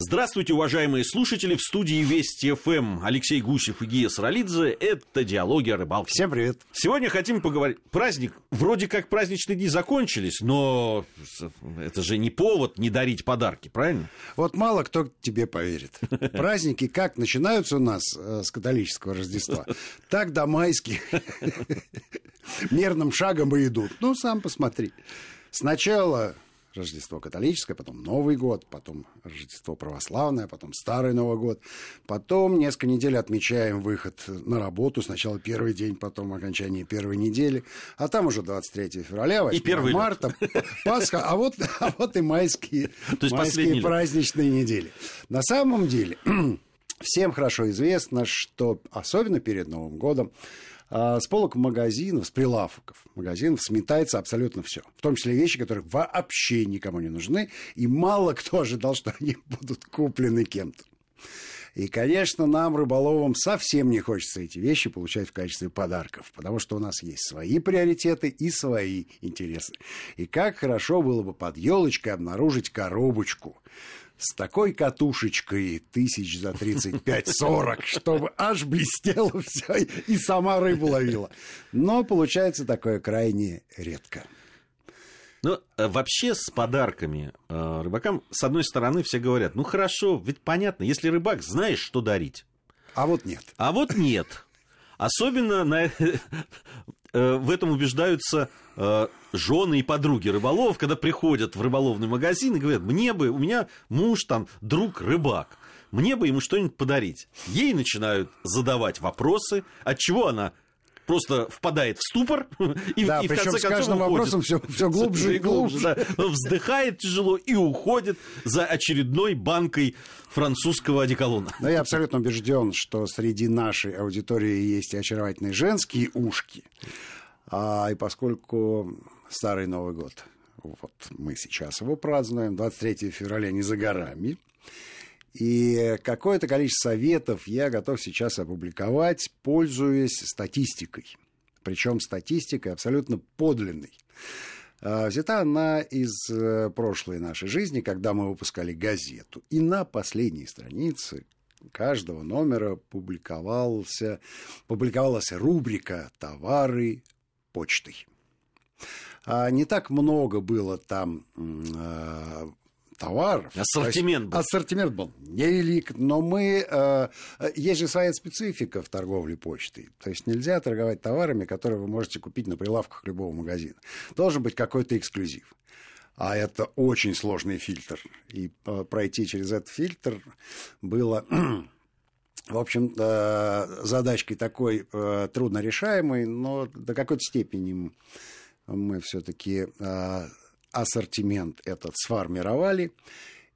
Здравствуйте, уважаемые слушатели, в студии Вести ФМ Алексей Гусев и Гия Саралидзе. Это «Диалоги о рыбалке». Всем привет. Сегодня хотим поговорить. Праздник, вроде как праздничные дни закончились, но это же не повод не дарить подарки, правильно? Вот мало кто тебе поверит. Праздники как начинаются у нас э, с католического Рождества, так до майских мерным шагом и идут. Ну, сам посмотри. Сначала Рождество католическое, потом Новый год, потом Рождество православное, потом Старый Новый год. Потом несколько недель отмечаем выход на работу. Сначала первый день, потом окончание первой недели. А там уже 23 февраля, 8 и 1 марта, Пасха. А вот, а вот и майские, То есть майские праздничные недели. На самом деле, всем хорошо известно, что особенно перед Новым годом с полок магазинов, с прилавков магазинов сметается абсолютно все. В том числе вещи, которые вообще никому не нужны, и мало кто ожидал, что они будут куплены кем-то. И, конечно, нам, рыболовам, совсем не хочется эти вещи получать в качестве подарков, потому что у нас есть свои приоритеты и свои интересы. И как хорошо было бы под елочкой обнаружить коробочку с такой катушечкой тысяч за 35-40, чтобы аж блестело все и сама рыбу ловила. Но получается такое крайне редко. Ну, э, вообще с подарками э, рыбакам, с одной стороны, все говорят, ну хорошо, ведь понятно, если рыбак, знаешь, что дарить. А вот нет. А вот нет. Особенно на, Э, в этом убеждаются жены и подруги рыболовов, когда приходят в рыболовный магазин и говорят, мне бы, у меня муж там, друг рыбак, мне бы ему что-нибудь подарить. Ей начинают задавать вопросы, от чего она просто впадает в ступор и, да, и в конце концов с каждым уходит. вопросом все, все глубже и глубже. Да, вздыхает тяжело и уходит за очередной банкой французского одеколона. Но я абсолютно убежден, что среди нашей аудитории есть и очаровательные женские ушки. А, и поскольку Старый Новый год, вот мы сейчас его празднуем, 23 февраля не за горами, и какое-то количество советов я готов сейчас опубликовать, пользуясь статистикой. Причем статистикой абсолютно подлинной. А, взята она из э, прошлой нашей жизни, когда мы выпускали газету. И на последней странице каждого номера публиковался, публиковалась рубрика «Товары почтой». А не так много было там а, товаров. Ассортимент был. Ассортимент был невелик, но мы... Э, есть же своя специфика в торговле почтой. То есть нельзя торговать товарами, которые вы можете купить на прилавках любого магазина. Должен быть какой-то эксклюзив. А это очень сложный фильтр. И э, пройти через этот фильтр было... В общем, задачкой такой э, трудно решаемой, но до какой-то степени мы все-таки э, ассортимент этот сформировали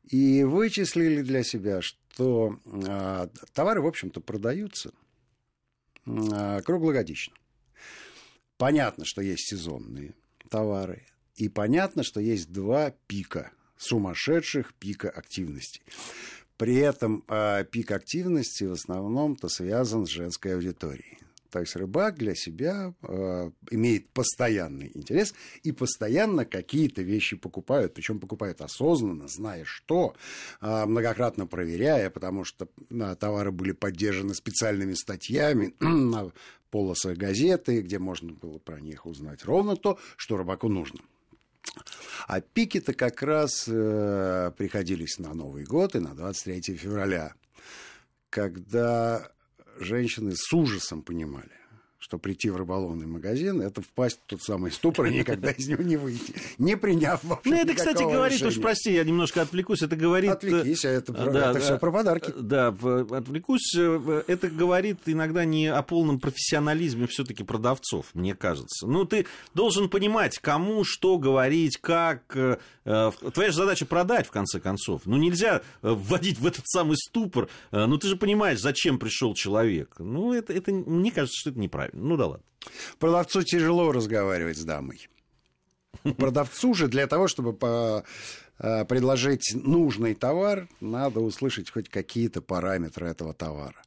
и вычислили для себя, что э, товары, в общем-то, продаются э, круглогодично. Понятно, что есть сезонные товары, и понятно, что есть два пика, сумасшедших пика активности. При этом э, пик активности в основном-то связан с женской аудиторией. То есть рыбак для себя э, имеет постоянный интерес и постоянно какие-то вещи покупают. Причем покупают осознанно, зная что, э, многократно проверяя, потому что э, товары были поддержаны специальными статьями на полосах газеты, где можно было про них узнать ровно то, что рыбаку нужно. А пики-то как раз э, приходились на Новый год и на 23 февраля, когда женщины с ужасом понимали, что прийти в рыболовный магазин – это впасть в тот самый ступор и никогда из него не выйти, не приняв вообще Ну, это, кстати, говорит, решения. уж прости, я немножко отвлекусь, это говорит… Отвлекись, а это, да, это да, все про подарки. Да, отвлекусь, э, это говорит иногда не о полном профессионализме все таки продавцов, мне кажется. Ну, ты должен понимать, кому что говорить, как… Э, твоя же задача продать, в конце концов. Ну, нельзя вводить в этот самый ступор. Ну, ты же понимаешь, зачем пришел человек. Ну, это, это мне кажется, что это неправильно. Ну да ладно. Продавцу тяжело разговаривать с дамой. Продавцу же для того, чтобы по, э, предложить нужный товар, надо услышать хоть какие-то параметры этого товара.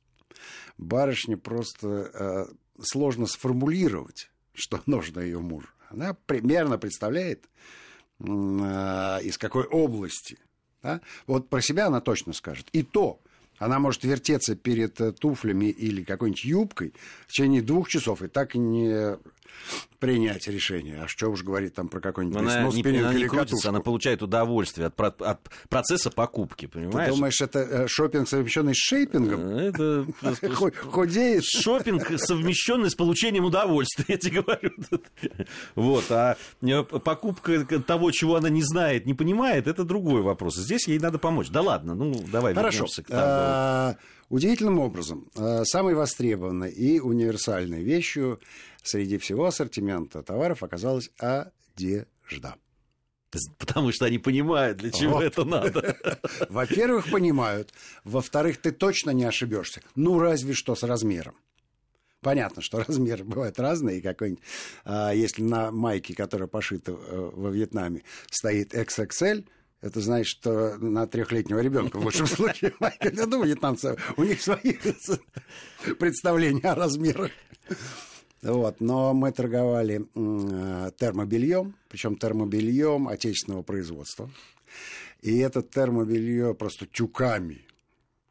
Барышне просто э, сложно сформулировать, что нужно ее мужу. Она примерно представляет, э, из какой области Да? Вот про себя она точно скажет. И то, она может вертеться перед э, туфлями или какой-нибудь юбкой в течение двух часов и так не принять решение. А что уж говорить там про какой-нибудь она не, она не крутится, она получает удовольствие от, от процесса покупки, понимаешь? Ты думаешь, это э, шопинг, совмещенный с шейпингом? Это худеет. Шопинг, совмещенный с получением удовольствия, я тебе говорю. Вот, а э, покупка того, чего она не знает, не понимает, это другой вопрос. Здесь ей надо помочь. Да ладно, ну давай Хорошо. к тому. Удивительным образом, э, самой востребованной и универсальной вещью среди всего ассортимента товаров оказалась одежда. Потому что они понимают, для чего вот. это надо. Во-первых, понимают. Во-вторых, ты точно не ошибешься. Ну, разве что с размером. Понятно, что размеры бывают разные, и какой-нибудь, а, если на майке, которая пошита э, во Вьетнаме, стоит XXL, это значит, что на трехлетнего ребенка в лучшем случае. Я думаю, вьетнамцы, у них свои представления о размерах. Вот, но мы торговали термобельем, причем термобельем отечественного производства. И это термобелье просто тюками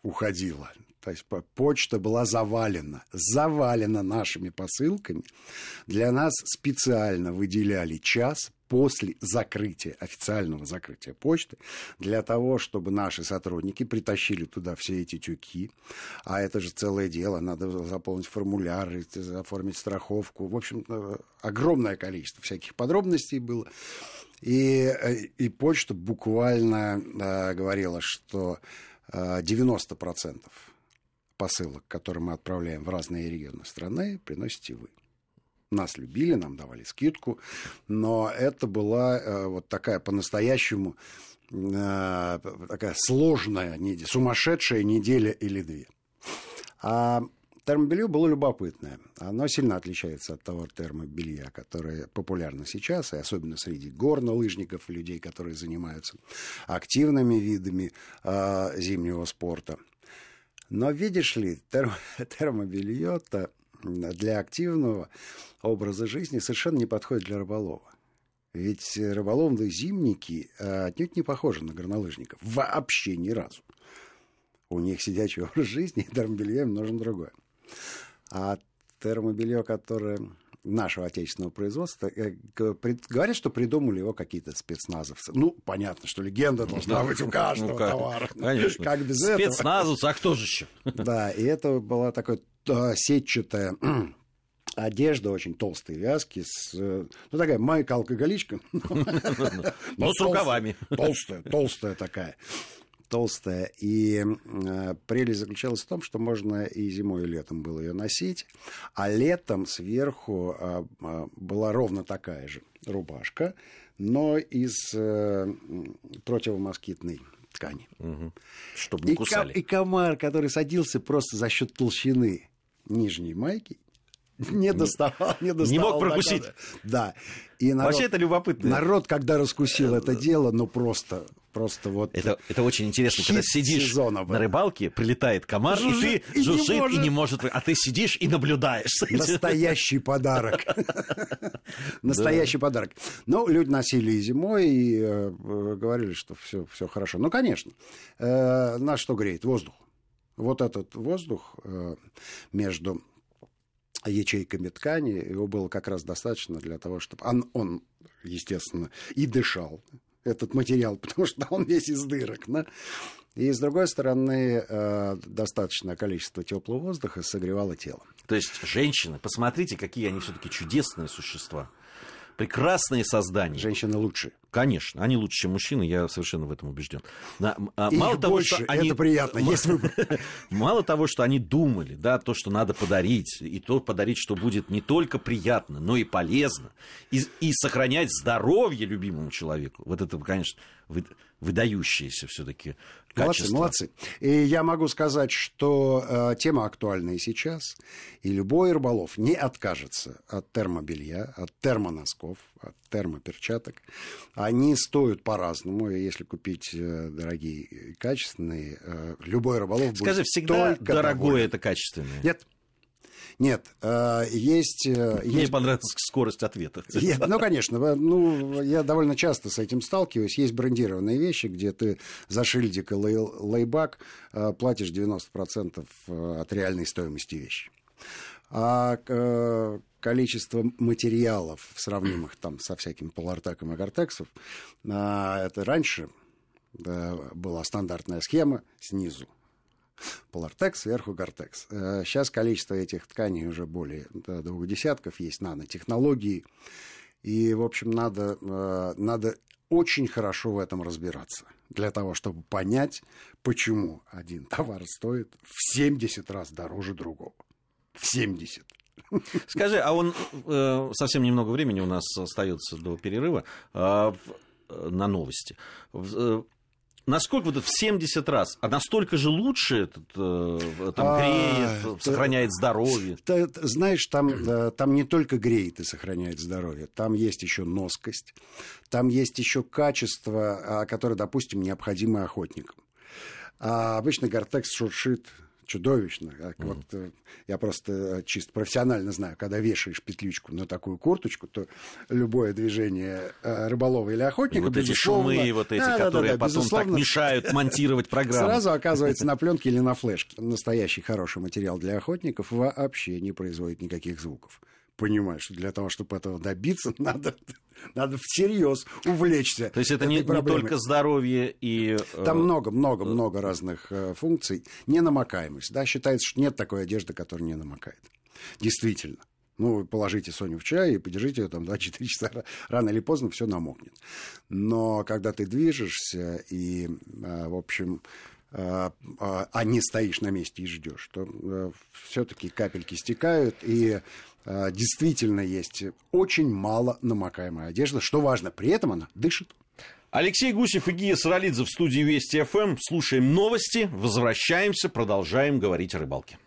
уходило. То есть почта была завалена, завалена нашими посылками. Для нас специально выделяли час после закрытия, официального закрытия почты, для того, чтобы наши сотрудники притащили туда все эти тюки. А это же целое дело, надо заполнить формуляры, оформить страховку. В общем, э, огромное количество всяких подробностей было. И, э, и почта буквально э, говорила, что э, 90% посылок, которые мы отправляем в разные регионы страны, приносите вы нас любили, нам давали скидку, но это была э, вот такая по-настоящему э, такая сложная неделя, сумасшедшая неделя или две. А термобелье было любопытное. Оно сильно отличается от того термобелья, которое популярно сейчас, и особенно среди горнолыжников, людей, которые занимаются активными видами э, зимнего спорта. Но видишь ли, терм, термобелье-то для активного образа жизни совершенно не подходит для рыболова. Ведь рыболовные зимники э, отнюдь не похожи на горнолыжников. Вообще ни разу. У них сидячий образ жизни, и термобелье им нужен другое. А термобелье, которое нашего отечественного производства, э, говорят, что придумали его какие-то спецназовцы. Ну, понятно, что легенда должна быть у каждого ну, как, товара. Конечно. Как без Спецназовцы, а кто же еще? Да, и это была такая сетчатая одежда очень толстые вязки, с, э, ну, такая майка-алкоголичка. Но с рукавами. Толстая, толстая такая. Толстая. И э, прелесть заключалась в том, что можно и зимой, и летом было ее носить. А летом сверху э, была ровно такая же рубашка, но из противомоскитной ткани. Чтобы не кусали. И комар, который садился просто за счет толщины нижней майки, не доставал, не доставал. Не мог прокусить. Да. И народ, Вообще это любопытно. Народ, когда раскусил это дело, ну просто, просто вот... Это, это очень интересно, когда сидишь на рыбалке, прилетает комар, жужжит, и ты жужжит и не, может. и не может... А ты сидишь и наблюдаешь. Настоящий подарок. Настоящий подарок. Ну, люди носили и зимой, и э, говорили, что все, хорошо. Ну, конечно. Э, нас что греет? Воздух. Вот этот воздух э, между ячейками ткани, его было как раз достаточно для того, чтобы он, он естественно, и дышал, этот материал, потому что он весь из дырок. Да? И, с другой стороны, э, достаточное количество теплого воздуха согревало тело. То есть женщины, посмотрите, какие они все-таки чудесные существа прекрасные создания. Женщины лучше. Конечно, они лучше, чем мужчины, я совершенно в этом убежден. А, мало того, больше, что они... это приятно, есть выбор. Мало того, что они думали, да, то, что надо подарить, и то подарить, что будет не только приятно, но и полезно, и, и сохранять здоровье любимому человеку. Вот это, конечно, выдающиеся все-таки качества. Молодцы, молодцы. И я могу сказать, что э, тема актуальна и сейчас, и любой рыболов не откажется от термобелья, от термоносков, от термоперчаток. Они стоят по-разному, и если купить э, дорогие, качественные, э, любой рыболов Скажи, будет всегда дорогое доволен. это качественное? Нет. Нет, э, есть... Мне есть... понравилась скорость ответа. Есть, ну, конечно, ну, я довольно часто с этим сталкиваюсь. Есть брендированные вещи, где ты за шильдик и лей, лейбак платишь 90% от реальной стоимости вещи. А количество материалов, сравнимых там со всяким полартаком и гортексом, это раньше была стандартная схема снизу Полартекс, сверху Гортекс. Сейчас количество этих тканей уже более двух десятков, есть нанотехнологии. И, в общем, надо, э, надо очень хорошо в этом разбираться, для того, чтобы понять, почему один товар стоит в 70 раз дороже другого. В 70. Скажи, а он э, совсем немного времени у нас остается до перерыва э, на новости. Э, насколько вот это в 70 раз, а настолько же лучше этот, э, там а, греет, а, сохраняет ты, здоровье? Ты, знаешь, там, там не только греет и сохраняет здоровье, там есть еще носкость, там есть еще качество, а, которое, допустим, необходимо охотникам. А обычно гортекс шуршит чудовищно. Mm-hmm. Вот, э, я просто э, чисто профессионально знаю, когда вешаешь петличку на такую курточку, то любое движение э, рыболова или охотника, и вот эти шумы, вот эти, да, которые да, да, потом так мешают монтировать программу. Сразу оказывается на пленке или на флешке. Настоящий хороший материал для охотников вообще не производит никаких звуков понимаешь, для того, чтобы этого добиться, надо, надо всерьез увлечься. То есть это не, не только здоровье и... Э, Там много-много-много разных э, функций. Ненамокаемость. Да, считается, что нет такой одежды, которая не намокает. Действительно. Ну, положите Соню в чай и подержите ее там 2-4 часа, рано или поздно все намокнет. Но когда ты движешься и, э, в общем, а, а не стоишь на месте и ждешь, то э, все-таки капельки стекают, и э, действительно есть очень мало намокаемая одежда, что важно, при этом она дышит. Алексей Гусев и Гия Саралидзе в студии Вести ФМ. Слушаем новости, возвращаемся, продолжаем говорить о рыбалке.